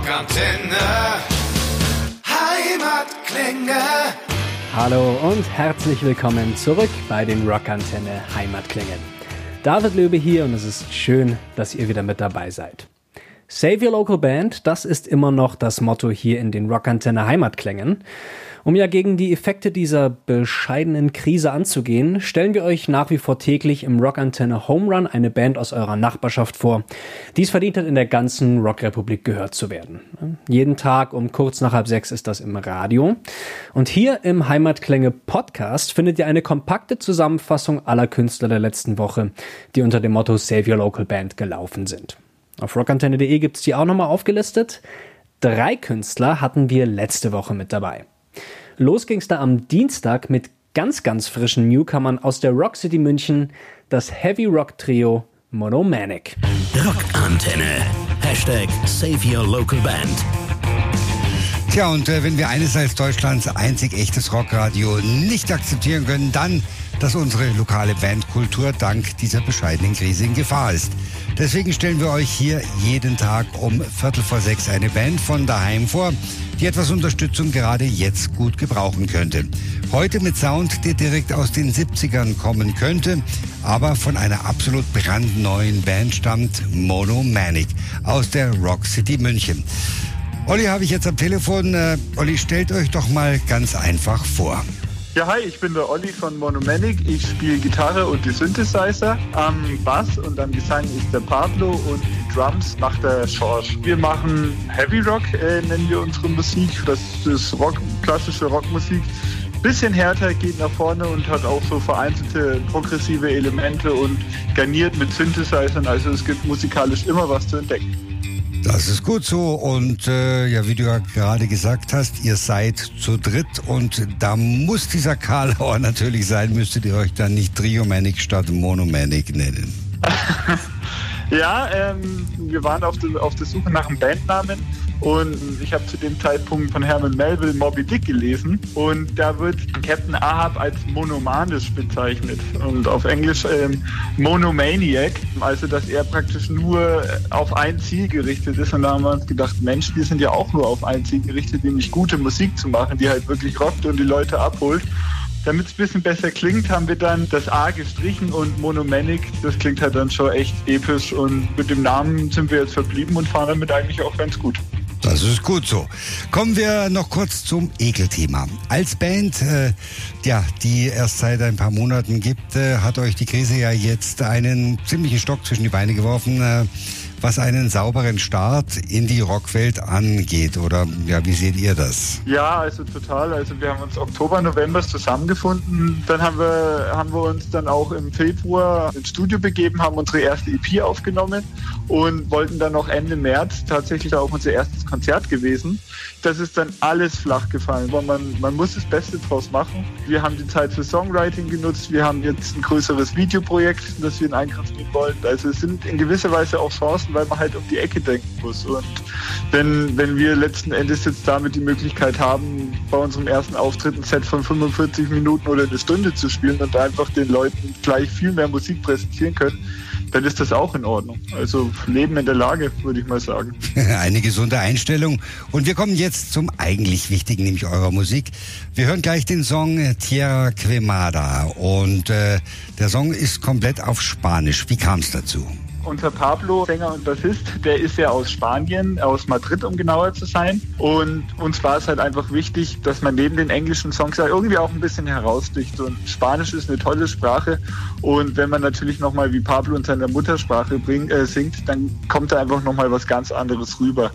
Rockantenne. Heimatklänge. Hallo und herzlich willkommen zurück bei den Rockantenne Heimatklängen. David Löbe hier und es ist schön, dass ihr wieder mit dabei seid. Save Your Local Band, das ist immer noch das Motto hier in den Rockantenne Heimatklängen. Um ja gegen die Effekte dieser bescheidenen Krise anzugehen, stellen wir euch nach wie vor täglich im Rockantenne Home Run eine Band aus eurer Nachbarschaft vor, die es verdient hat, in der ganzen Rockrepublik gehört zu werden. Jeden Tag um kurz nach halb sechs ist das im Radio. Und hier im Heimatklänge Podcast findet ihr eine kompakte Zusammenfassung aller Künstler der letzten Woche, die unter dem Motto Save Your Local Band gelaufen sind. Auf rockantenne.de gibt's die auch nochmal aufgelistet. Drei Künstler hatten wir letzte Woche mit dabei. Los ging's da am Dienstag mit ganz, ganz frischen Newcomern aus der Rock City München, das Heavy Rock Trio Monomanic. Rockantenne. Hashtag Save Your Local Band. Tja, und äh, wenn wir eines als Deutschlands einzig echtes Rockradio nicht akzeptieren können, dann, dass unsere lokale Bandkultur dank dieser bescheidenen Krise in Gefahr ist. Deswegen stellen wir euch hier jeden Tag um Viertel vor sechs eine Band von daheim vor, die etwas Unterstützung gerade jetzt gut gebrauchen könnte. Heute mit Sound, der direkt aus den 70ern kommen könnte, aber von einer absolut brandneuen Band stammt Mono Manic aus der Rock City München. Olli habe ich jetzt am Telefon. Äh, Olli, stellt euch doch mal ganz einfach vor. Ja, hi, ich bin der Olli von Monomanic. Ich spiele Gitarre und die Synthesizer. Am Bass und am Gesang ist der Pablo und die Drums macht der George. Wir machen Heavy Rock, äh, nennen wir unsere Musik. Das ist Rock, klassische Rockmusik. Bisschen härter, geht nach vorne und hat auch so vereinzelte progressive Elemente und garniert mit Synthesizern. Also es gibt musikalisch immer was zu entdecken. Das ist gut so. Und äh, ja, wie du ja gerade gesagt hast, ihr seid zu dritt und da muss dieser Karlauer natürlich sein, müsstet ihr euch dann nicht Triomanic statt Monomanic nennen. ja, ähm, wir waren auf, de, auf der Suche nach einem Bandnamen und ich habe zu dem Zeitpunkt von Herman Melville Moby Dick gelesen und da wird Captain Ahab als monomanisch bezeichnet und auf Englisch ähm, Monomaniac, also dass er praktisch nur auf ein Ziel gerichtet ist und da haben wir uns gedacht, Mensch, die sind ja auch nur auf ein Ziel gerichtet, nämlich gute Musik zu machen, die halt wirklich rockt und die Leute abholt. Damit es ein bisschen besser klingt, haben wir dann das A gestrichen und Monomanic, das klingt halt dann schon echt episch und mit dem Namen sind wir jetzt verblieben und fahren damit eigentlich auch ganz gut. Das ist gut so. Kommen wir noch kurz zum Ekelthema. Als Band, äh, ja, die erst seit ein paar Monaten gibt, äh, hat euch die Krise ja jetzt einen ziemlichen Stock zwischen die Beine geworfen. Äh, was einen sauberen Start in die Rockwelt angeht. Oder ja, wie seht ihr das? Ja, also total. Also wir haben uns Oktober, November zusammengefunden. Dann haben wir, haben wir uns dann auch im Februar ins Studio begeben, haben unsere erste EP aufgenommen und wollten dann noch Ende März tatsächlich auch unser erstes Konzert gewesen. Das ist dann alles flach gefallen, weil man, man muss das Beste draus machen. Wir haben die Zeit für Songwriting genutzt. Wir haben jetzt ein größeres Videoprojekt, das wir in Angriff nehmen wollen. Also es sind in gewisser Weise auch Chancen, weil man halt um die Ecke denken muss. Und wenn, wenn wir letzten Endes jetzt damit die Möglichkeit haben, bei unserem ersten Auftritt ein Set von 45 Minuten oder eine Stunde zu spielen und einfach den Leuten gleich viel mehr Musik präsentieren können, dann ist das auch in Ordnung. Also Leben in der Lage, würde ich mal sagen. Eine gesunde Einstellung. Und wir kommen jetzt zum eigentlich Wichtigen, nämlich eurer Musik. Wir hören gleich den Song Tierra Quemada. Und äh, der Song ist komplett auf Spanisch. Wie kam es dazu? Unser Pablo, Sänger und Bassist, der ist ja aus Spanien, aus Madrid, um genauer zu sein. Und uns war es halt einfach wichtig, dass man neben den englischen Songs ja irgendwie auch ein bisschen heraussticht. Und Spanisch ist eine tolle Sprache. Und wenn man natürlich nochmal wie Pablo in seiner Muttersprache bring, äh, singt, dann kommt da einfach nochmal was ganz anderes rüber.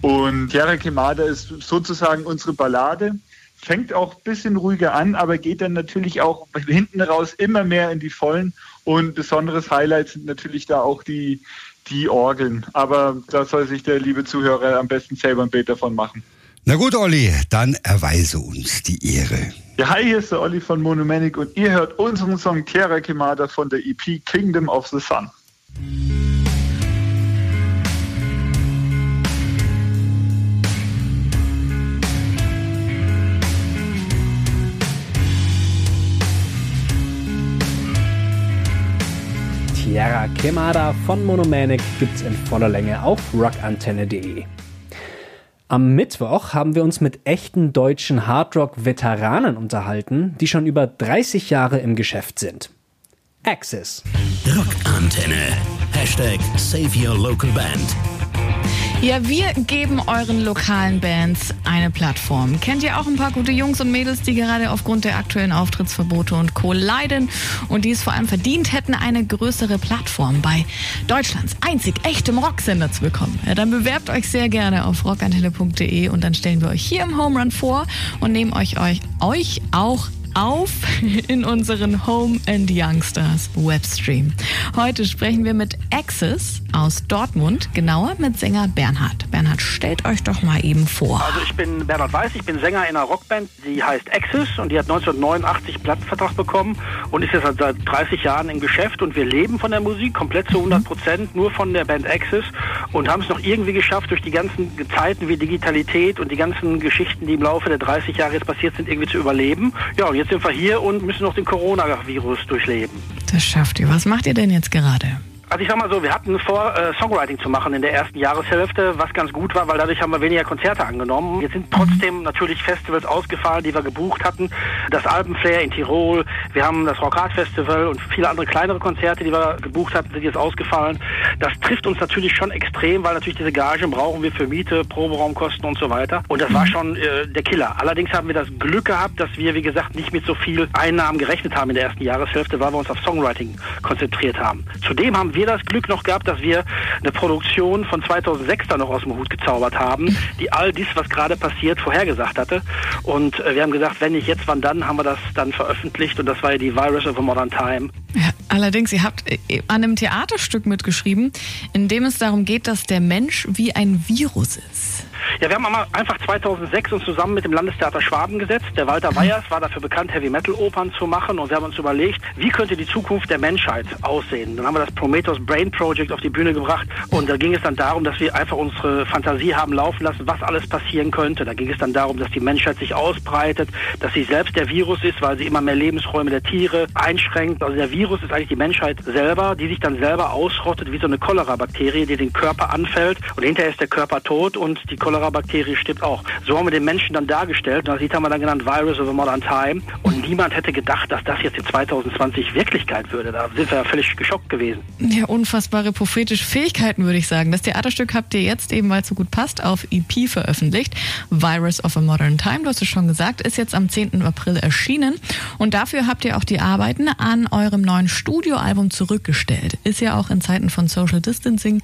Und Tierra Quemada ist sozusagen unsere Ballade fängt auch ein bisschen ruhiger an, aber geht dann natürlich auch hinten raus immer mehr in die Vollen. Und besonderes Highlight sind natürlich da auch die, die Orgeln. Aber da soll sich der liebe Zuhörer am besten selber ein Bild davon machen. Na gut, Olli, dann erweise uns die Ehre. Ja, hi, hier ist der Olli von Monomanic und ihr hört unseren Song Terra Kimada von der EP Kingdom of the Sun. Tierra Quemada von Monomanic gibt's in voller Länge auf rockantenne.de. Am Mittwoch haben wir uns mit echten deutschen Hardrock-Veteranen unterhalten, die schon über 30 Jahre im Geschäft sind. Axis. Rockantenne. Hashtag Save Your Local Band. Ja, wir geben euren lokalen Bands eine Plattform. Kennt ihr auch ein paar gute Jungs und Mädels, die gerade aufgrund der aktuellen Auftrittsverbote und Co. leiden und die es vor allem verdient hätten, eine größere Plattform bei Deutschlands einzig echtem Rocksender zu bekommen? Ja, dann bewerbt euch sehr gerne auf rockantenne.de und dann stellen wir euch hier im Home Run vor und nehmen euch, euch, euch auch auf in unseren Home and Youngsters Webstream. Heute sprechen wir mit Axis aus Dortmund, genauer mit Sänger Bernhard. Bernhard, stellt euch doch mal eben vor. Also ich bin Bernhard Weiß, ich bin Sänger in einer Rockband, die heißt Axis und die hat 1989 Plattenvertrag bekommen und ist jetzt seit 30 Jahren im Geschäft und wir leben von der Musik komplett zu 100 Prozent nur von der Band Axis und haben es noch irgendwie geschafft, durch die ganzen Zeiten wie Digitalität und die ganzen Geschichten, die im Laufe der 30 Jahre jetzt passiert sind, irgendwie zu überleben. Ja, und jetzt sind wir hier und müssen noch den Coronavirus durchleben. Das schafft ihr. Was macht ihr denn jetzt gerade? Also ich sag mal so, wir hatten vor, äh, Songwriting zu machen in der ersten Jahreshälfte, was ganz gut war, weil dadurch haben wir weniger Konzerte angenommen. Jetzt sind trotzdem natürlich Festivals ausgefallen, die wir gebucht hatten. Das Alpenflair in Tirol, wir haben das Rockart Festival und viele andere kleinere Konzerte, die wir gebucht hatten, sind jetzt ausgefallen. Das trifft uns natürlich schon extrem, weil natürlich diese Gagen brauchen wir für Miete, Proberaumkosten und so weiter. Und das war schon äh, der Killer. Allerdings haben wir das Glück gehabt, dass wir, wie gesagt, nicht mit so viel Einnahmen gerechnet haben in der ersten Jahreshälfte, weil wir uns auf Songwriting konzentriert haben. Zudem haben wir wir das Glück noch gehabt, dass wir eine Produktion von 2006 da noch aus dem Hut gezaubert haben, die all dies, was gerade passiert, vorhergesagt hatte. Und äh, wir haben gesagt, wenn nicht jetzt, wann dann, haben wir das dann veröffentlicht und das war ja die Virus of a Modern Time. Allerdings, ihr habt äh, an einem Theaterstück mitgeschrieben, in dem es darum geht, dass der Mensch wie ein Virus ist. Ja, wir haben einfach 2006 uns zusammen mit dem Landestheater Schwaben gesetzt. Der Walter Weyers war dafür bekannt, Heavy-Metal-Opern zu machen und wir haben uns überlegt, wie könnte die Zukunft der Menschheit aussehen. Dann haben wir das Prometheus Brain Project auf die Bühne gebracht und da ging es dann darum, dass wir einfach unsere Fantasie haben laufen lassen, was alles passieren könnte. Da ging es dann darum, dass die Menschheit sich ausbreitet, dass sie selbst der Virus ist, weil sie immer mehr Lebensräume der Tiere einschränkt. Also der Virus ist eigentlich die Menschheit selber, die sich dann selber ausrottet wie so eine Cholera-Bakterie, die den Körper anfällt und hinterher ist der Körper tot und die Cholera-Bakterie stirbt auch. So haben wir den Menschen dann dargestellt. Das haben wir dann genannt Virus of a Modern Time. Und niemand hätte gedacht, dass das jetzt in 2020 Wirklichkeit würde. Da sind wir ja völlig geschockt gewesen. Ja, unfassbare prophetische Fähigkeiten, würde ich sagen. Das Theaterstück habt ihr jetzt eben, weil es so gut passt, auf EP veröffentlicht. Virus of a Modern Time, du hast es schon gesagt, ist jetzt am 10. April erschienen. Und dafür habt ihr auch die Arbeiten an eurem neuen Studioalbum zurückgestellt. Ist ja auch in Zeiten von Social Distancing,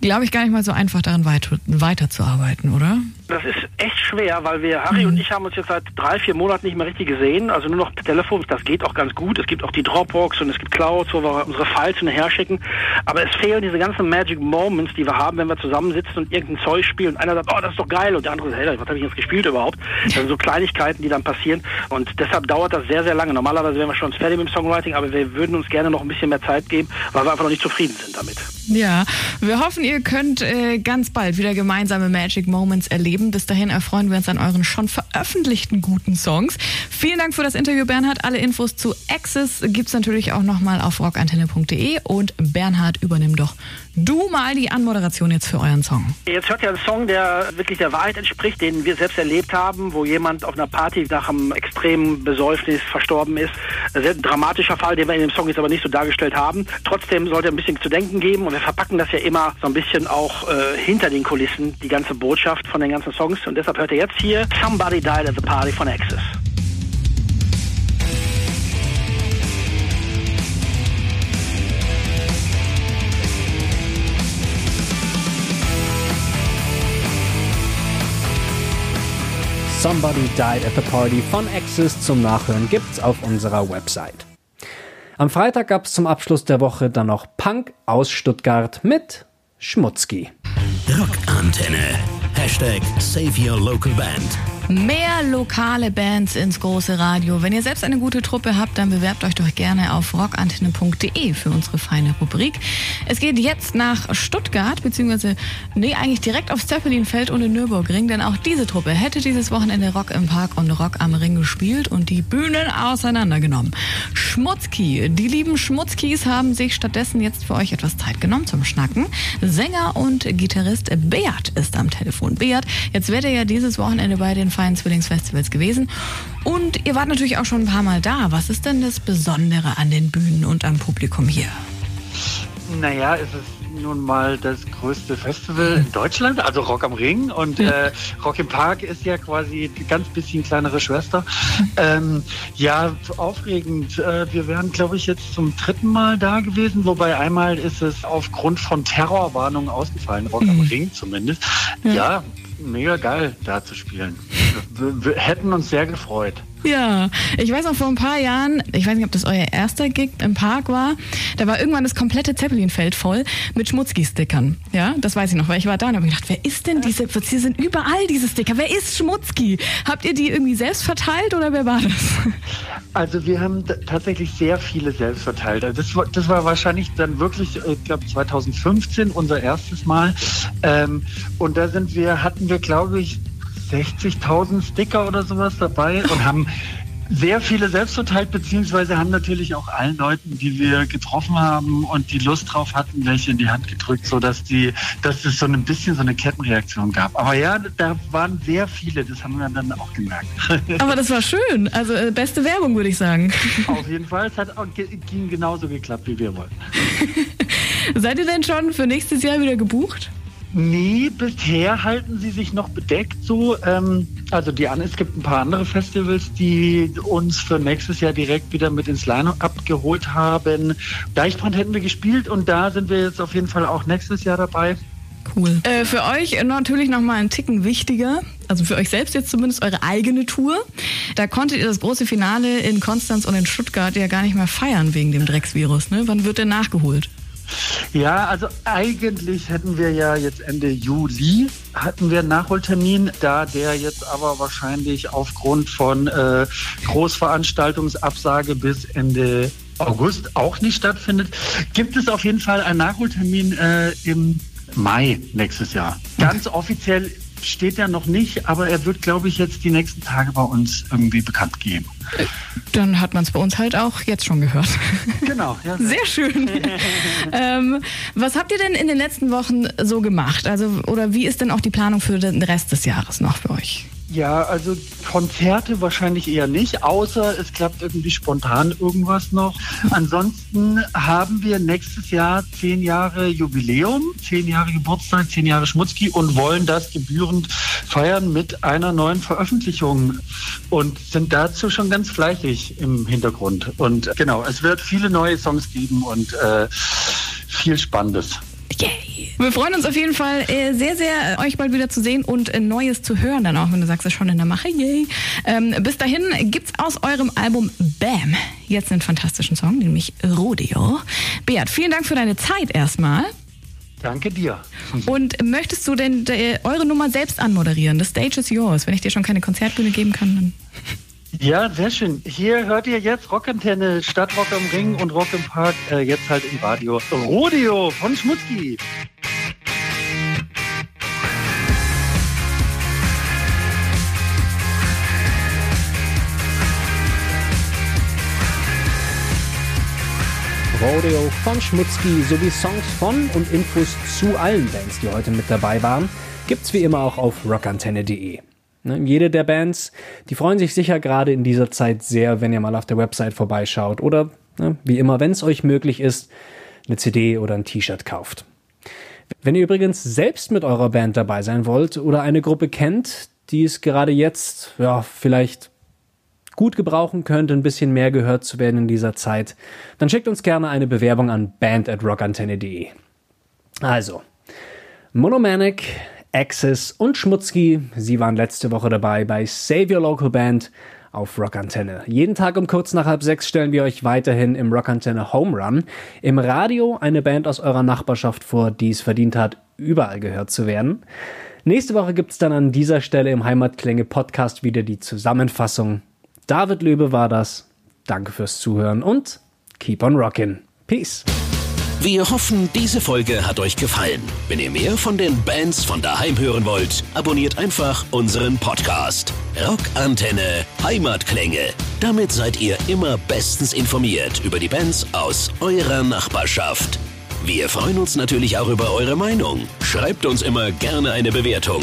glaube ich, gar nicht mal so einfach daran weiter, weiterzuarbeiten oder? Das ist echt schwer, weil wir, Harry mhm. und ich haben uns jetzt seit drei, vier Monaten nicht mehr richtig gesehen, also nur noch per Telefon. Das geht auch ganz gut. Es gibt auch die Dropbox und es gibt Clouds, wo wir unsere Files hinterher schicken. Aber es fehlen diese ganzen Magic Moments, die wir haben, wenn wir zusammensitzen und irgendein Zeug spielen und einer sagt, oh, das ist doch geil und der andere sagt, hey, was habe ich jetzt gespielt überhaupt? Das sind so Kleinigkeiten, die dann passieren und deshalb dauert das sehr, sehr lange. Normalerweise wären wir schon fertig mit dem Songwriting, aber wir würden uns gerne noch ein bisschen mehr Zeit geben, weil wir einfach noch nicht zufrieden sind damit. Ja, wir hoffen, ihr könnt äh, ganz bald wieder gemeinsame Magic Moments erleben. Bis dahin erfreuen wir uns an euren schon veröffentlichten guten Songs. Vielen Dank für das Interview, Bernhard. Alle Infos zu Access gibt's natürlich auch nochmal auf rockantenne.de und Bernhard, übernimm doch du mal die Anmoderation jetzt für euren Song. Jetzt hört ihr einen Song, der wirklich der Wahrheit entspricht, den wir selbst erlebt haben, wo jemand auf einer Party nach einem extremen Besäufnis verstorben ist. Ein sehr dramatischer Fall, den wir in dem Song jetzt aber nicht so dargestellt haben. Trotzdem sollte ein bisschen zu denken geben und wir verpacken das ja immer so ein bisschen auch äh, hinter den Kulissen, die ganze Botschaft von den ganzen Songs. Und deshalb hört ihr jetzt hier Somebody Died at the Party von Axis. Somebody Died at the Party von Axis zum Nachhören gibt's auf unserer Website. Am Freitag gab's zum Abschluss der Woche dann noch Punk aus Stuttgart mit Schmutzki. Rockantenne. Hashtag Save Your Local Band. Mehr lokale Bands ins große Radio. Wenn ihr selbst eine gute Truppe habt, dann bewerbt euch doch gerne auf rockantenne.de für unsere feine Rubrik. Es geht jetzt nach Stuttgart, beziehungsweise, nee, eigentlich direkt aufs Zeppelinfeld und in Nürburgring, denn auch diese Truppe hätte dieses Wochenende Rock im Park und Rock am Ring gespielt und die Bühnen auseinandergenommen. Schmutzki, die lieben Schmutzkis haben sich stattdessen jetzt für euch etwas Zeit genommen zum Schnacken. Sänger und Gitarrist Beat ist am Telefon. Beat, jetzt werdet ihr ja dieses Wochenende bei den Feinen Zwillingsfestivals gewesen. Und ihr wart natürlich auch schon ein paar Mal da. Was ist denn das Besondere an den Bühnen und am Publikum hier? Naja, es ist nun mal das größte Festival in Deutschland, also Rock am Ring. Und äh, Rock im Park ist ja quasi die ganz bisschen kleinere Schwester. Ähm, ja, aufregend. Äh, wir wären, glaube ich, jetzt zum dritten Mal da gewesen, wobei einmal ist es aufgrund von Terrorwarnungen ausgefallen, Rock am Ring zumindest. Ja, mega geil, da zu spielen. Wir, hätten uns sehr gefreut. Ja, ich weiß noch vor ein paar Jahren, ich weiß nicht, ob das euer erster Gig im Park war, da war irgendwann das komplette Zeppelinfeld voll mit Schmutzki-Stickern. Ja, das weiß ich noch, weil ich war da und habe gedacht, wer ist denn diese, hier sind überall diese Sticker, wer ist Schmutzki? Habt ihr die irgendwie selbst verteilt oder wer war das? Also wir haben tatsächlich sehr viele selbst verteilt. Also das war, das war wahrscheinlich dann wirklich, äh, ich glaube 2015 unser erstes Mal. Ähm, und da sind wir, hatten wir glaube ich 60.000 Sticker oder sowas dabei und haben sehr viele selbst verteilt, beziehungsweise haben natürlich auch allen Leuten, die wir getroffen haben und die Lust drauf hatten, welche in die Hand gedrückt, so dass die, dass es so ein bisschen so eine Kettenreaktion gab. Aber ja, da waren sehr viele, das haben wir dann auch gemerkt. Aber das war schön. Also äh, beste Werbung, würde ich sagen. Auf jeden Fall, es hat auch, ging genauso geklappt, wie wir wollten. Seid ihr denn schon für nächstes Jahr wieder gebucht? Nee, bisher halten sie sich noch bedeckt so. Ähm, also die es gibt ein paar andere Festivals, die uns für nächstes Jahr direkt wieder mit ins Line abgeholt haben. Deichbrand hätten wir gespielt und da sind wir jetzt auf jeden Fall auch nächstes Jahr dabei. Cool. Äh, für euch natürlich nochmal ein Ticken wichtiger, also für euch selbst jetzt zumindest eure eigene Tour. Da konntet ihr das große Finale in Konstanz und in Stuttgart ja gar nicht mehr feiern wegen dem Drecksvirus. Ne? Wann wird denn nachgeholt? Ja, also eigentlich hätten wir ja jetzt Ende Juli hatten wir einen Nachholtermin, da der jetzt aber wahrscheinlich aufgrund von äh, Großveranstaltungsabsage bis Ende August auch nicht stattfindet, gibt es auf jeden Fall einen Nachholtermin äh, im Mai nächstes Jahr. Ganz offiziell steht er noch nicht, aber er wird, glaube ich, jetzt die nächsten Tage bei uns irgendwie bekannt geben. Dann hat man es bei uns halt auch jetzt schon gehört. Genau. Ja. Sehr schön. ähm, was habt ihr denn in den letzten Wochen so gemacht? Also, oder wie ist denn auch die Planung für den Rest des Jahres noch für euch? Ja, also Konzerte wahrscheinlich eher nicht, außer es klappt irgendwie spontan irgendwas noch. Ansonsten haben wir nächstes Jahr zehn Jahre Jubiläum, zehn Jahre Geburtstag, zehn Jahre Schmutzki und wollen das gebührend feiern mit einer neuen Veröffentlichung und sind dazu schon ganz fleißig im Hintergrund. Und genau, es wird viele neue Songs geben und äh, viel Spannendes. Yay. Wir freuen uns auf jeden Fall äh, sehr, sehr, euch bald wieder zu sehen und äh, Neues zu hören, dann auch, wenn du sagst, es ist schon in der Mache. Yay. Ähm, bis dahin gibt's aus eurem Album Bam jetzt einen fantastischen Song, nämlich Rodeo. Beat, vielen Dank für deine Zeit erstmal. Danke dir. Und möchtest du denn äh, eure Nummer selbst anmoderieren? The stage is yours. Wenn ich dir schon keine Konzertbühne geben kann, dann. Ja, sehr schön. Hier hört ihr jetzt Rockantenne, Stadtrock am Ring und Rock im Park, äh, jetzt halt im Radio. Rodeo von Schmutzki. Rodeo von Schmutzki sowie Songs von und Infos zu allen Bands, die heute mit dabei waren, gibt's wie immer auch auf rockantenne.de. Ne, jede der Bands, die freuen sich sicher gerade in dieser Zeit sehr, wenn ihr mal auf der Website vorbeischaut oder ne, wie immer, wenn es euch möglich ist, eine CD oder ein T-Shirt kauft. Wenn ihr übrigens selbst mit eurer Band dabei sein wollt oder eine Gruppe kennt, die es gerade jetzt ja vielleicht gut gebrauchen könnte, ein bisschen mehr gehört zu werden in dieser Zeit, dann schickt uns gerne eine Bewerbung an band at rockantenne.de. Also, Monomanic, Access und Schmutzki, sie waren letzte Woche dabei bei Save Your Local Band auf Rockantenne. Jeden Tag um kurz nach halb sechs stellen wir euch weiterhin im Rockantenne Home Run im Radio eine Band aus eurer Nachbarschaft vor, die es verdient hat, überall gehört zu werden. Nächste Woche gibt's dann an dieser Stelle im Heimatklänge Podcast wieder die Zusammenfassung. David Löbe war das. Danke fürs Zuhören und keep on rockin'. Peace. Wir hoffen, diese Folge hat euch gefallen. Wenn ihr mehr von den Bands von daheim hören wollt, abonniert einfach unseren Podcast. Rockantenne Heimatklänge. Damit seid ihr immer bestens informiert über die Bands aus eurer Nachbarschaft. Wir freuen uns natürlich auch über eure Meinung. Schreibt uns immer gerne eine Bewertung.